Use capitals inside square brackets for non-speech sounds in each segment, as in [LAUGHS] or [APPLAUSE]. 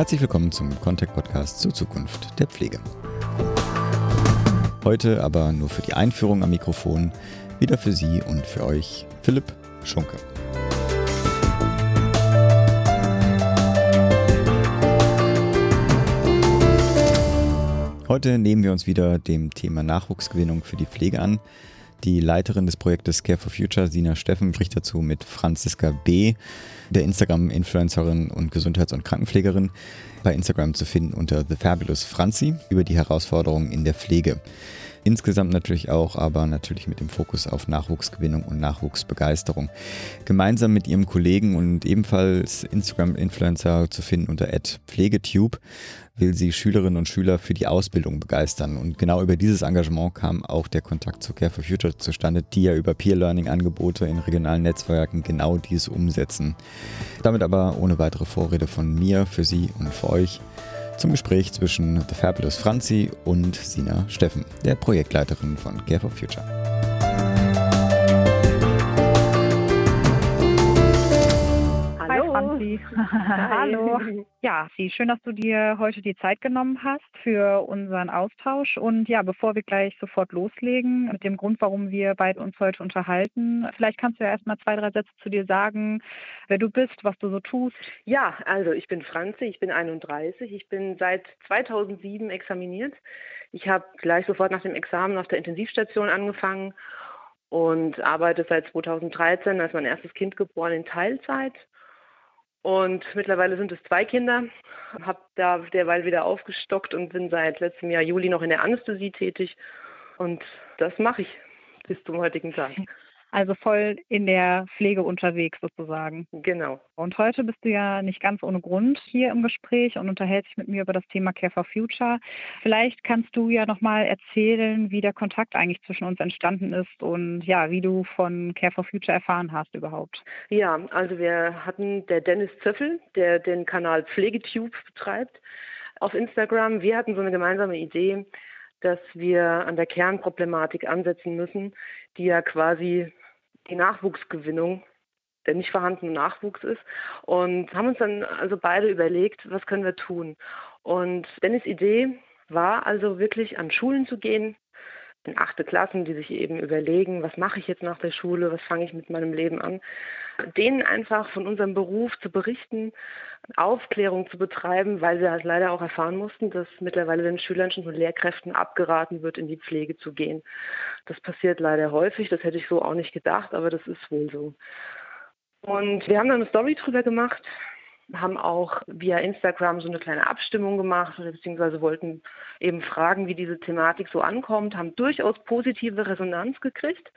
Herzlich willkommen zum Contact Podcast zur Zukunft der Pflege. Heute aber nur für die Einführung am Mikrofon wieder für Sie und für euch Philipp Schunke. Heute nehmen wir uns wieder dem Thema Nachwuchsgewinnung für die Pflege an. Die Leiterin des Projektes Care for Future, Sina Steffen, spricht dazu mit Franziska B., der Instagram-Influencerin und Gesundheits- und Krankenpflegerin, bei Instagram zu finden unter The Fabulous Franzi über die Herausforderungen in der Pflege. Insgesamt natürlich auch, aber natürlich mit dem Fokus auf Nachwuchsgewinnung und Nachwuchsbegeisterung. Gemeinsam mit ihrem Kollegen und ebenfalls Instagram-Influencer zu finden unter @pflegetube will sie Schülerinnen und Schüler für die Ausbildung begeistern. Und genau über dieses Engagement kam auch der Kontakt zu Care for Future zustande, die ja über Peer-Learning-Angebote in regionalen Netzwerken genau dies umsetzen. Damit aber ohne weitere Vorrede von mir für Sie und für euch zum Gespräch zwischen The Fabulous Franzi und Sina Steffen, der Projektleiterin von Care for Future. [LAUGHS] Hallo. Ja, Sie, schön, dass du dir heute die Zeit genommen hast für unseren Austausch. Und ja, bevor wir gleich sofort loslegen mit dem Grund, warum wir beide uns heute unterhalten, vielleicht kannst du ja erstmal zwei, drei Sätze zu dir sagen, wer du bist, was du so tust. Ja, also ich bin Franzi, ich bin 31, ich bin seit 2007 examiniert. Ich habe gleich sofort nach dem Examen auf der Intensivstation angefangen und arbeite seit 2013 als mein erstes Kind geboren in Teilzeit und mittlerweile sind es zwei Kinder. Habe da derweil wieder aufgestockt und bin seit letztem Jahr Juli noch in der Anästhesie tätig. Und das mache ich bis zum heutigen Tag. Also voll in der Pflege unterwegs sozusagen. Genau. Und heute bist du ja nicht ganz ohne Grund hier im Gespräch und unterhältst dich mit mir über das Thema Care for Future. Vielleicht kannst du ja nochmal erzählen, wie der Kontakt eigentlich zwischen uns entstanden ist und ja, wie du von Care for Future erfahren hast überhaupt. Ja, also wir hatten der Dennis Zöffel, der den Kanal Pflegetube betreibt auf Instagram. Wir hatten so eine gemeinsame Idee, dass wir an der Kernproblematik ansetzen müssen, die ja quasi die Nachwuchsgewinnung, der nicht vorhandene Nachwuchs ist. Und haben uns dann also beide überlegt, was können wir tun. Und Dennis Idee war also wirklich an Schulen zu gehen, achte Klassen, die sich eben überlegen, was mache ich jetzt nach der Schule, was fange ich mit meinem Leben an, denen einfach von unserem Beruf zu berichten, Aufklärung zu betreiben, weil wir halt leider auch erfahren mussten, dass mittlerweile den Schülern schon von Lehrkräften abgeraten wird, in die Pflege zu gehen. Das passiert leider häufig, das hätte ich so auch nicht gedacht, aber das ist wohl so. Und wir haben dann eine Story drüber gemacht, haben auch via Instagram so eine kleine Abstimmung gemacht, beziehungsweise wollten eben fragen, wie diese Thematik so ankommt, haben durchaus positive Resonanz gekriegt.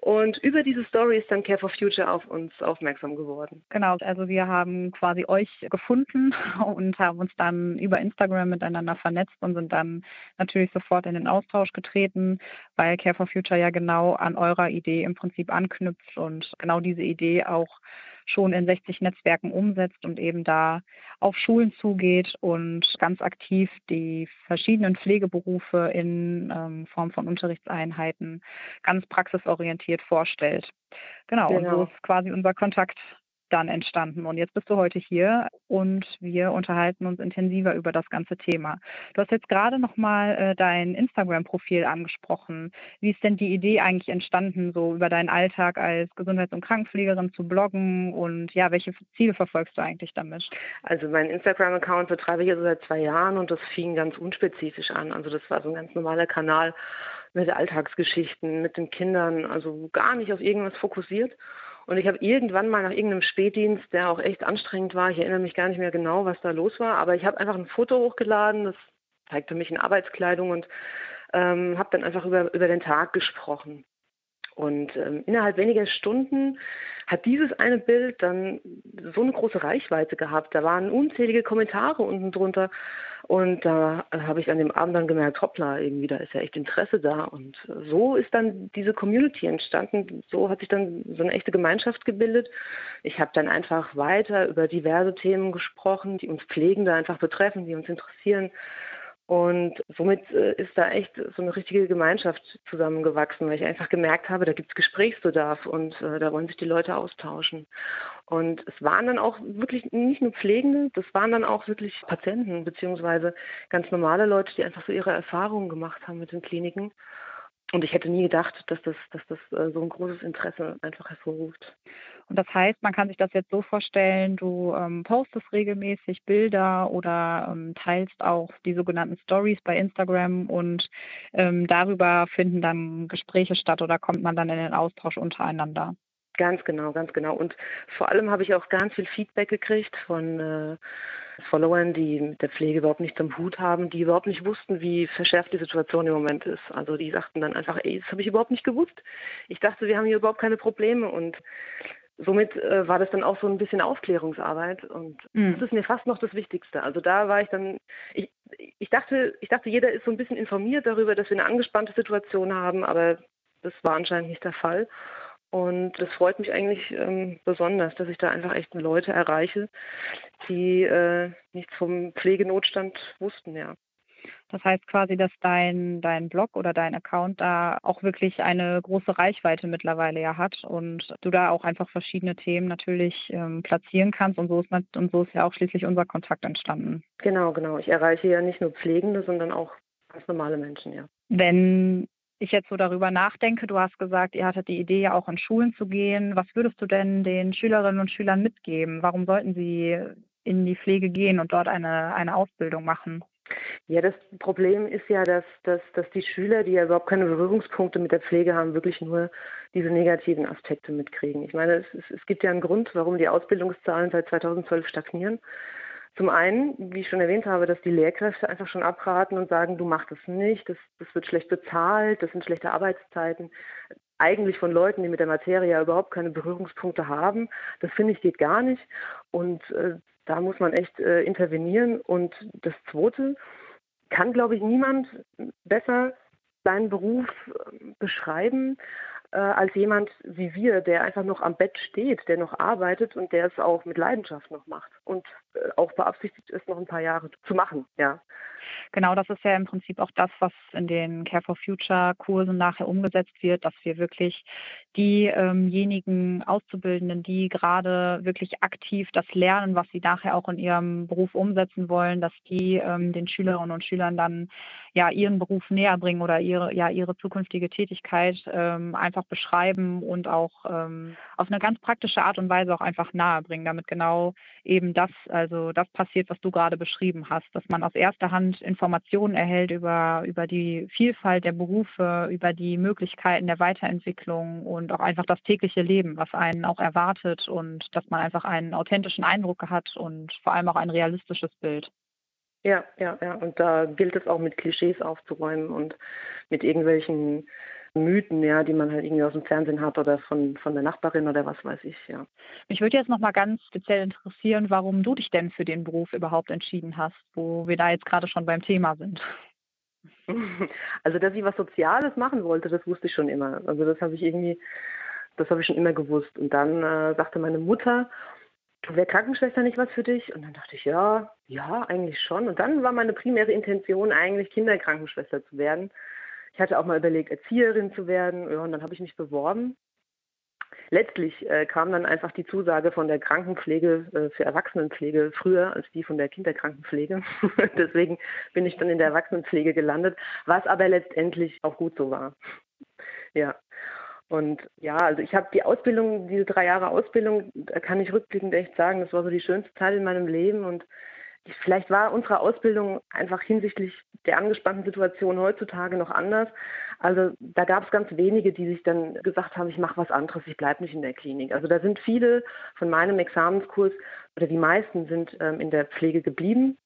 Und über diese Story ist dann Care for Future auf uns aufmerksam geworden. Genau, also wir haben quasi euch gefunden [LAUGHS] und haben uns dann über Instagram miteinander vernetzt und sind dann natürlich sofort in den Austausch getreten, weil Care for Future ja genau an eurer Idee im Prinzip anknüpft und genau diese Idee auch schon in 60 Netzwerken umsetzt und eben da auf Schulen zugeht und ganz aktiv die verschiedenen Pflegeberufe in ähm, Form von Unterrichtseinheiten ganz praxisorientiert vorstellt. Genau, genau. und so genau. ist quasi unser Kontakt dann entstanden. Und jetzt bist du heute hier und wir unterhalten uns intensiver über das ganze Thema. Du hast jetzt gerade nochmal äh, dein Instagram-Profil angesprochen. Wie ist denn die Idee eigentlich entstanden, so über deinen Alltag als Gesundheits- und Krankenpflegerin zu bloggen und ja, welche Ziele verfolgst du eigentlich damit? Also mein Instagram-Account betreibe ich jetzt seit zwei Jahren und das fing ganz unspezifisch an. Also das war so ein ganz normaler Kanal mit Alltagsgeschichten, mit den Kindern, also gar nicht auf irgendwas fokussiert. Und ich habe irgendwann mal nach irgendeinem Spätdienst, der auch echt anstrengend war, ich erinnere mich gar nicht mehr genau, was da los war, aber ich habe einfach ein Foto hochgeladen, das zeigte mich in Arbeitskleidung und ähm, habe dann einfach über, über den Tag gesprochen. Und ähm, innerhalb weniger Stunden hat dieses eine Bild dann so eine große Reichweite gehabt. Da waren unzählige Kommentare unten drunter. Und da habe ich an dem Abend dann gemerkt, hoppla, irgendwie da ist ja echt Interesse da. Und so ist dann diese Community entstanden. So hat sich dann so eine echte Gemeinschaft gebildet. Ich habe dann einfach weiter über diverse Themen gesprochen, die uns Pflegende einfach betreffen, die uns interessieren. Und somit äh, ist da echt so eine richtige Gemeinschaft zusammengewachsen, weil ich einfach gemerkt habe, da gibt es Gesprächsbedarf und äh, da wollen sich die Leute austauschen. Und es waren dann auch wirklich nicht nur Pflegende, das waren dann auch wirklich Patienten beziehungsweise ganz normale Leute, die einfach so ihre Erfahrungen gemacht haben mit den Kliniken. Und ich hätte nie gedacht, dass das, dass das äh, so ein großes Interesse einfach hervorruft. Und das heißt, man kann sich das jetzt so vorstellen, du ähm, postest regelmäßig Bilder oder ähm, teilst auch die sogenannten Stories bei Instagram und ähm, darüber finden dann Gespräche statt oder kommt man dann in den Austausch untereinander. Ganz genau, ganz genau. Und vor allem habe ich auch ganz viel Feedback gekriegt von äh, Followern, die mit der Pflege überhaupt nichts am Hut haben, die überhaupt nicht wussten, wie verschärft die Situation im Moment ist. Also die sagten dann einfach, ey, das habe ich überhaupt nicht gewusst. Ich dachte, wir haben hier überhaupt keine Probleme und somit äh, war das dann auch so ein bisschen Aufklärungsarbeit und mhm. das ist mir fast noch das Wichtigste. Also da war ich dann, ich, ich dachte, ich dachte, jeder ist so ein bisschen informiert darüber, dass wir eine angespannte Situation haben, aber das war anscheinend nicht der Fall. Und das freut mich eigentlich ähm, besonders, dass ich da einfach echt Leute erreiche, die äh, nichts vom Pflegenotstand wussten, ja. Das heißt quasi, dass dein, dein Blog oder dein Account da auch wirklich eine große Reichweite mittlerweile ja hat und du da auch einfach verschiedene Themen natürlich ähm, platzieren kannst und so, ist, und so ist ja auch schließlich unser Kontakt entstanden. Genau, genau. Ich erreiche ja nicht nur Pflegende, sondern auch ganz normale Menschen, ja. Wenn ich jetzt so darüber nachdenke, du hast gesagt, ihr hattet die Idee ja auch in Schulen zu gehen. Was würdest du denn den Schülerinnen und Schülern mitgeben? Warum sollten sie in die Pflege gehen und dort eine, eine Ausbildung machen? Ja, das Problem ist ja, dass, dass, dass die Schüler, die ja überhaupt keine Berührungspunkte mit der Pflege haben, wirklich nur diese negativen Aspekte mitkriegen. Ich meine, es, es, gibt ja einen Grund, warum die Ausbildungszahlen seit 2012 stagnieren. Zum einen, wie ich schon erwähnt habe, dass die Lehrkräfte einfach schon abraten und sagen, du machst das nicht, das, das wird schlecht bezahlt, das sind schlechte Arbeitszeiten. Eigentlich von Leuten, die mit der Materie überhaupt keine Berührungspunkte haben. Das finde ich geht gar nicht. Und äh, da muss man echt äh, intervenieren. Und das Zweite, kann, glaube ich, niemand besser seinen Beruf äh, beschreiben äh, als jemand wie wir, der einfach noch am Bett steht, der noch arbeitet und der es auch mit Leidenschaft noch macht und äh, auch beabsichtigt ist, noch ein paar Jahre zu machen. Ja. Genau, das ist ja im Prinzip auch das, was in den Care for Future Kursen nachher umgesetzt wird, dass wir wirklich diejenigen Auszubildenden, die gerade wirklich aktiv das lernen, was sie nachher auch in ihrem Beruf umsetzen wollen, dass die ähm, den Schülerinnen und Schülern dann ja ihren Beruf näher bringen oder ihre ja ihre zukünftige Tätigkeit ähm, einfach beschreiben und auch ähm, auf eine ganz praktische Art und Weise auch einfach nahe bringen, damit genau eben das also das passiert, was du gerade beschrieben hast, dass man aus erster Hand Informationen erhält über über die Vielfalt der Berufe, über die Möglichkeiten der Weiterentwicklung und auch einfach das tägliche Leben, was einen auch erwartet und dass man einfach einen authentischen Eindruck hat und vor allem auch ein realistisches Bild. Ja, ja, ja. Und da gilt es auch mit Klischees aufzuräumen und mit irgendwelchen Mythen, ja, die man halt irgendwie aus dem Fernsehen hat oder von, von der Nachbarin oder was weiß ich, ja. Mich würde jetzt nochmal ganz speziell interessieren, warum du dich denn für den Beruf überhaupt entschieden hast, wo wir da jetzt gerade schon beim Thema sind. [LAUGHS] Also, dass ich was Soziales machen wollte, das wusste ich schon immer. Also das habe ich irgendwie, das habe ich schon immer gewusst. Und dann äh, sagte meine Mutter, du wäre Krankenschwester nicht was für dich? Und dann dachte ich, ja, ja, eigentlich schon. Und dann war meine primäre Intention eigentlich Kinderkrankenschwester zu werden. Ich hatte auch mal überlegt, Erzieherin zu werden. Ja, und dann habe ich mich beworben. Letztlich äh, kam dann einfach die Zusage von der Krankenpflege äh, für Erwachsenenpflege früher als die von der Kinderkrankenpflege. [LAUGHS] Deswegen bin ich dann in der Erwachsenenpflege gelandet, was aber letztendlich auch gut so war. Ja. Und ja, also ich habe die Ausbildung, diese drei Jahre Ausbildung, da kann ich rückblickend echt sagen, das war so die schönste Zeit in meinem Leben und vielleicht war unsere Ausbildung einfach hinsichtlich der angespannten Situation heutzutage noch anders. Also da gab es ganz wenige, die sich dann gesagt haben, ich mache was anderes, ich bleibe nicht in der Klinik. Also da sind viele von meinem Examenskurs oder die meisten sind ähm, in der Pflege geblieben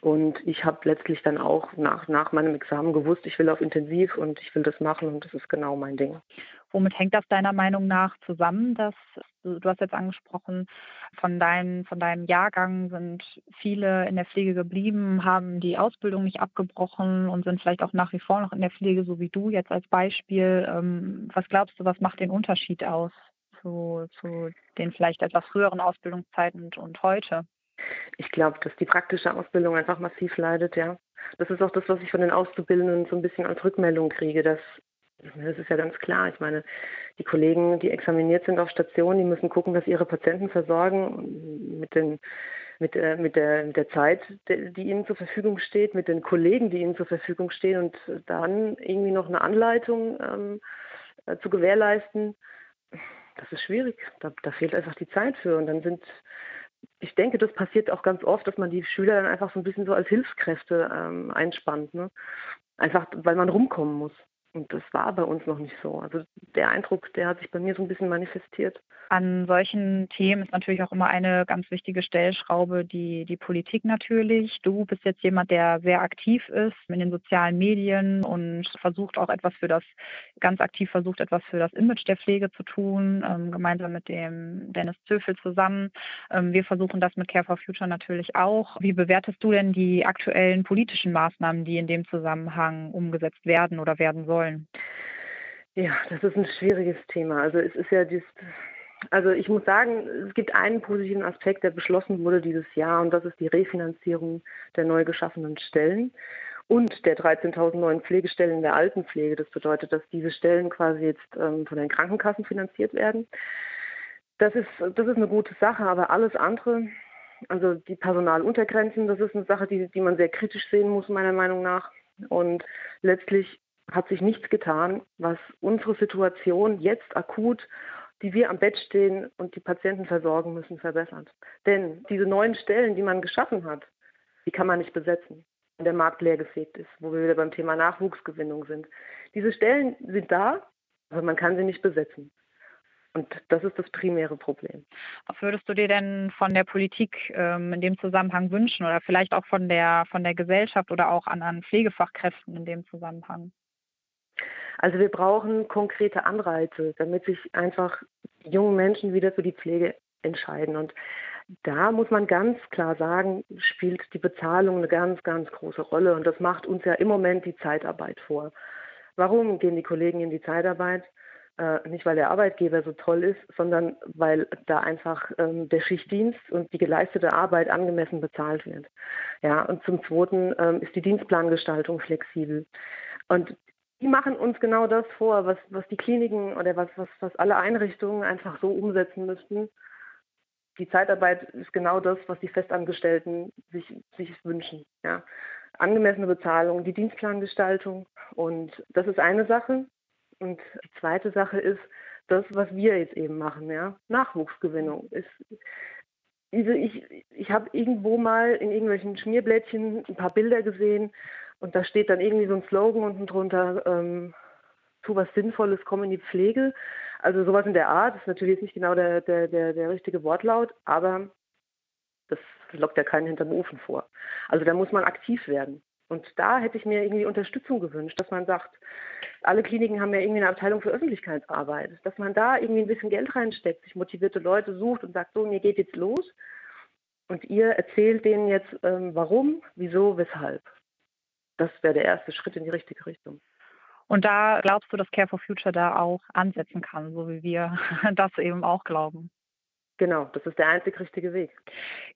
und ich habe letztlich dann auch nach, nach meinem Examen gewusst, ich will auf Intensiv und ich will das machen und das ist genau mein Ding. Womit hängt das deiner Meinung nach zusammen, dass du hast jetzt angesprochen, von, dein, von deinem Jahrgang sind viele in der Pflege geblieben, haben die Ausbildung nicht abgebrochen und sind vielleicht auch nach wie vor noch in der Pflege, so wie du jetzt als Beispiel. Ähm, was glaubst du, was macht den Unterschied aus zu, zu den vielleicht etwas früheren Ausbildungszeiten und, und heute? Ich glaube, dass die praktische Ausbildung einfach massiv leidet, ja. Das ist auch das, was ich von den Auszubildenden so ein bisschen als Rückmeldung kriege, dass Das ist ja ganz klar. Ich meine, die Kollegen, die examiniert sind auf Station, die müssen gucken, dass ihre Patienten versorgen mit den mit, äh, mit, der, mit der Zeit, die ihnen zur Verfügung steht, mit den Kollegen, die ihnen zur Verfügung stehen und dann irgendwie noch eine Anleitung ähm, äh, zu gewährleisten, das ist schwierig. Da, da fehlt einfach die Zeit für. Und dann sind, ich denke, das passiert auch ganz oft, dass man die Schüler dann einfach so ein bisschen so als Hilfskräfte ähm, einspannt. Ne? Einfach, weil man rumkommen muss. Und das war bei uns noch nicht so. Also der Eindruck, der hat sich bei mir so ein bisschen manifestiert. An solchen Themen ist natürlich auch immer eine ganz wichtige Stellschraube die, die Politik natürlich. Du bist jetzt jemand, der sehr aktiv ist in den sozialen Medien und versucht auch etwas für das, ganz aktiv versucht, etwas für das Image der Pflege zu tun, ähm, gemeinsam mit dem Dennis Zöfel zusammen. Ähm, wir versuchen das mit Care for Future natürlich auch. Wie bewertest du denn die aktuellen politischen Maßnahmen, die in dem Zusammenhang umgesetzt werden oder werden sollen? Wollen? Ja, das ist ein schwieriges Thema. Also es ist ja dieses, also ich muss sagen, es gibt einen positiven Aspekt, der beschlossen wurde dieses Jahr und das ist die Refinanzierung der neu geschaffenen Stellen und der 13.000 neuen Pflegestellen der Altenpflege. Das bedeutet, dass diese Stellen quasi jetzt ähm, von den Krankenkassen finanziert werden. Das ist, das ist eine gute Sache, aber alles andere, also die Personaluntergrenzen, das ist eine Sache, die, die man sehr kritisch sehen muss, meiner Meinung nach. Und letztlich hat sich nichts getan, was unsere Situation jetzt akut, die wir am Bett stehen und die Patienten versorgen müssen, verbessert. Denn diese neuen Stellen, die man geschaffen hat, die kann man nicht besetzen, wenn der Markt leergefegt ist, wo wir wieder beim Thema Nachwuchsgewinnung sind. Diese Stellen sind da, aber man kann sie nicht besetzen. Und das ist das primäre Problem. Was würdest du dir denn von der Politik ähm, in dem Zusammenhang wünschen oder vielleicht auch von der, von der Gesellschaft oder auch an, an Pflegefachkräften in dem Zusammenhang? Also wir brauchen konkrete Anreize, damit sich einfach junge Menschen wieder für die Pflege entscheiden. Und da muss man ganz klar sagen, spielt die Bezahlung eine ganz, ganz große Rolle. Und das macht uns ja im Moment die Zeitarbeit vor. Warum gehen die Kollegen in die Zeitarbeit? Äh, nicht, weil der Arbeitgeber so toll ist, sondern weil da einfach ähm, der Schichtdienst und die geleistete Arbeit angemessen bezahlt wird. Ja, und zum Zweiten ähm, ist die Dienstplangestaltung flexibel. Und die machen uns genau das vor, was, was die Kliniken oder was, was, was alle Einrichtungen einfach so umsetzen müssten. Die Zeitarbeit ist genau das, was die Festangestellten sich, sich wünschen. Ja. Angemessene Bezahlung, die Dienstplangestaltung und das ist eine Sache. Und die zweite Sache ist das, was wir jetzt eben machen, ja. Nachwuchsgewinnung. Ist, ich ich habe irgendwo mal in irgendwelchen Schmierblättchen ein paar Bilder gesehen, und da steht dann irgendwie so ein Slogan unten drunter, ähm, tu was Sinnvolles, komm in die Pflege. Also sowas in der Art, das ist natürlich nicht genau der, der, der, der richtige Wortlaut, aber das lockt ja keinen hinterm Ofen vor. Also da muss man aktiv werden. Und da hätte ich mir irgendwie Unterstützung gewünscht, dass man sagt, alle Kliniken haben ja irgendwie eine Abteilung für Öffentlichkeitsarbeit, dass man da irgendwie ein bisschen Geld reinsteckt, sich motivierte Leute sucht und sagt, so, mir geht jetzt los. Und ihr erzählt denen jetzt, ähm, warum, wieso, weshalb das wäre der erste Schritt in die richtige Richtung. Und da glaubst du, dass Care for Future da auch ansetzen kann, so wie wir [LAUGHS] das eben auch glauben? Genau, das ist der einzig richtige Weg.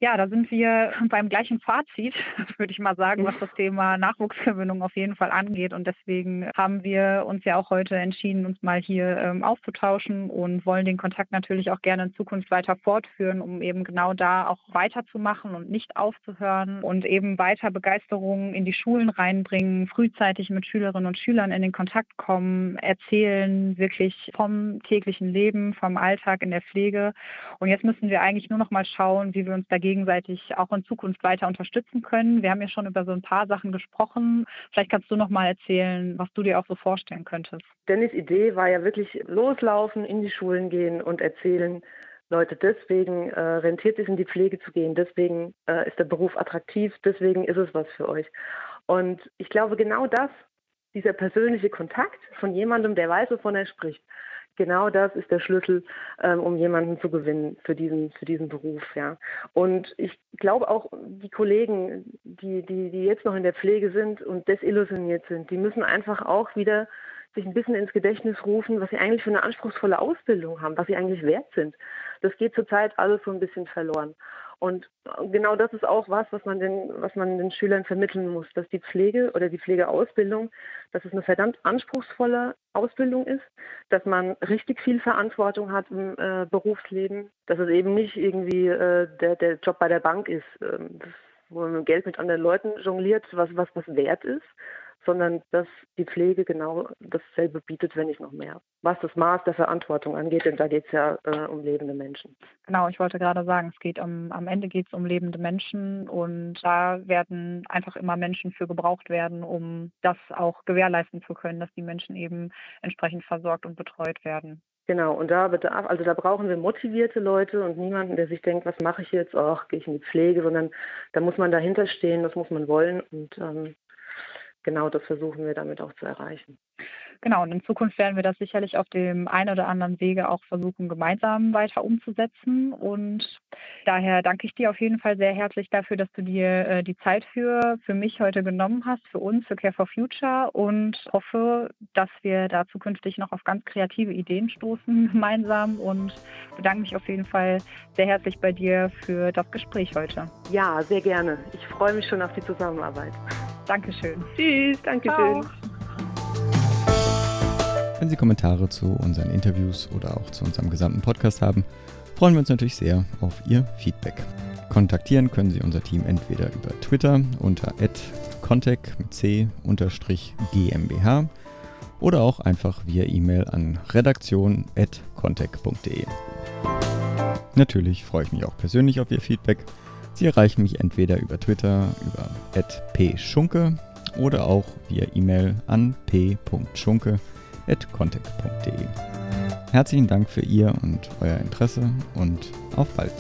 Ja, da sind wir beim gleichen Fazit, [LAUGHS] würde ich mal sagen, was das Thema Nachwuchsgewinnung auf jeden Fall angeht. Und deswegen haben wir uns ja auch heute entschieden, uns mal hier ähm, auszutauschen und wollen den Kontakt natürlich auch gerne in Zukunft weiter fortführen, um eben genau da auch weiterzumachen und nicht aufzuhören und eben weiter Begeisterung in die Schulen reinbringen, frühzeitig mit Schülerinnen und Schülern in den Kontakt kommen, erzählen wirklich vom täglichen Leben, vom Alltag in der Pflege. Und und jetzt müssen wir eigentlich nur noch mal schauen, wie wir uns da gegenseitig auch in Zukunft weiter unterstützen können. Wir haben ja schon über so ein paar Sachen gesprochen. Vielleicht kannst du noch mal erzählen, was du dir auch so vorstellen könntest. Dennis Idee war ja wirklich loslaufen, in die Schulen gehen und erzählen, Leute, deswegen äh, rentiert es in die Pflege zu gehen, deswegen äh, ist der Beruf attraktiv, deswegen ist es was für euch. Und ich glaube, genau das, dieser persönliche Kontakt von jemandem, der weiß, wovon er spricht, genau das ist der Schlüssel, ähm, um jemanden zu gewinnen für diesen, für diesen Beruf. Ja. Und ich glaube auch, die Kollegen, die, die, die jetzt noch in der Pflege sind und desillusioniert sind, die müssen einfach auch wieder sich ein bisschen ins Gedächtnis rufen, was sie eigentlich für eine anspruchsvolle Ausbildung haben, was sie eigentlich wert sind. Das geht zurzeit alles so ein bisschen verloren. Und genau das ist auch was, was man den, was man den Schülern vermitteln muss, dass die Pflege oder die Pflegeausbildung, dass es eine verdammt anspruchsvolle Ausbildung ist, dass man richtig viel Verantwortung hat im äh, Berufsleben, dass es eben nicht irgendwie äh, der, der Job bei der Bank ist, äh, wo man Geld mit anderen Leuten jongliert, was was, was wert ist, sondern dass die Pflege genau dasselbe bietet, wenn nicht noch mehr. Was das Maß der Verantwortung angeht, denn da geht es ja äh, um lebende Menschen. Genau, ich wollte gerade sagen, es geht um, am Ende geht es um lebende Menschen und da werden einfach immer Menschen für gebraucht werden, um das auch gewährleisten zu können, dass die Menschen eben entsprechend versorgt und betreut werden. Genau, und da bedarf, also da brauchen wir motivierte Leute und niemanden, der sich denkt, was mache ich jetzt, ach, gehe ich in die Pflege, sondern da muss man dahinter stehen, das muss man wollen und ähm, genau das versuchen wir damit auch zu erreichen. Genau, und in Zukunft werden wir das sicherlich auf dem einen oder anderen Wege auch versuchen, gemeinsam weiter umzusetzen. Und daher danke ich dir auf jeden Fall sehr herzlich dafür, dass du dir äh, die Zeit für, für mich heute genommen hast, für uns, für Care for Future und hoffe, dass wir da zukünftig noch auf ganz kreative Ideen stoßen [LAUGHS] gemeinsam und bedanke mich auf jeden Fall sehr herzlich bei dir für das Gespräch heute. Ja, sehr gerne. Ich freue mich schon auf die Zusammenarbeit. Dankeschön. Tschüss, Dankeschön. Ciao. Wenn Sie Kommentare zu unseren Interviews oder auch zu unserem gesamten Podcast haben, freuen wir uns natürlich sehr auf Ihr Feedback. Kontaktieren können Sie unser Team entweder über Twitter unter contact mit c GmbH oder auch einfach via E-Mail an redaktion.contact.de. Natürlich freue ich mich auch persönlich auf Ihr Feedback. Sie erreichen mich entweder über Twitter über @pschunke oder auch via E-Mail an p.schunke@ contact.de. Herzlichen Dank für Ihr und euer Interesse und auf bald.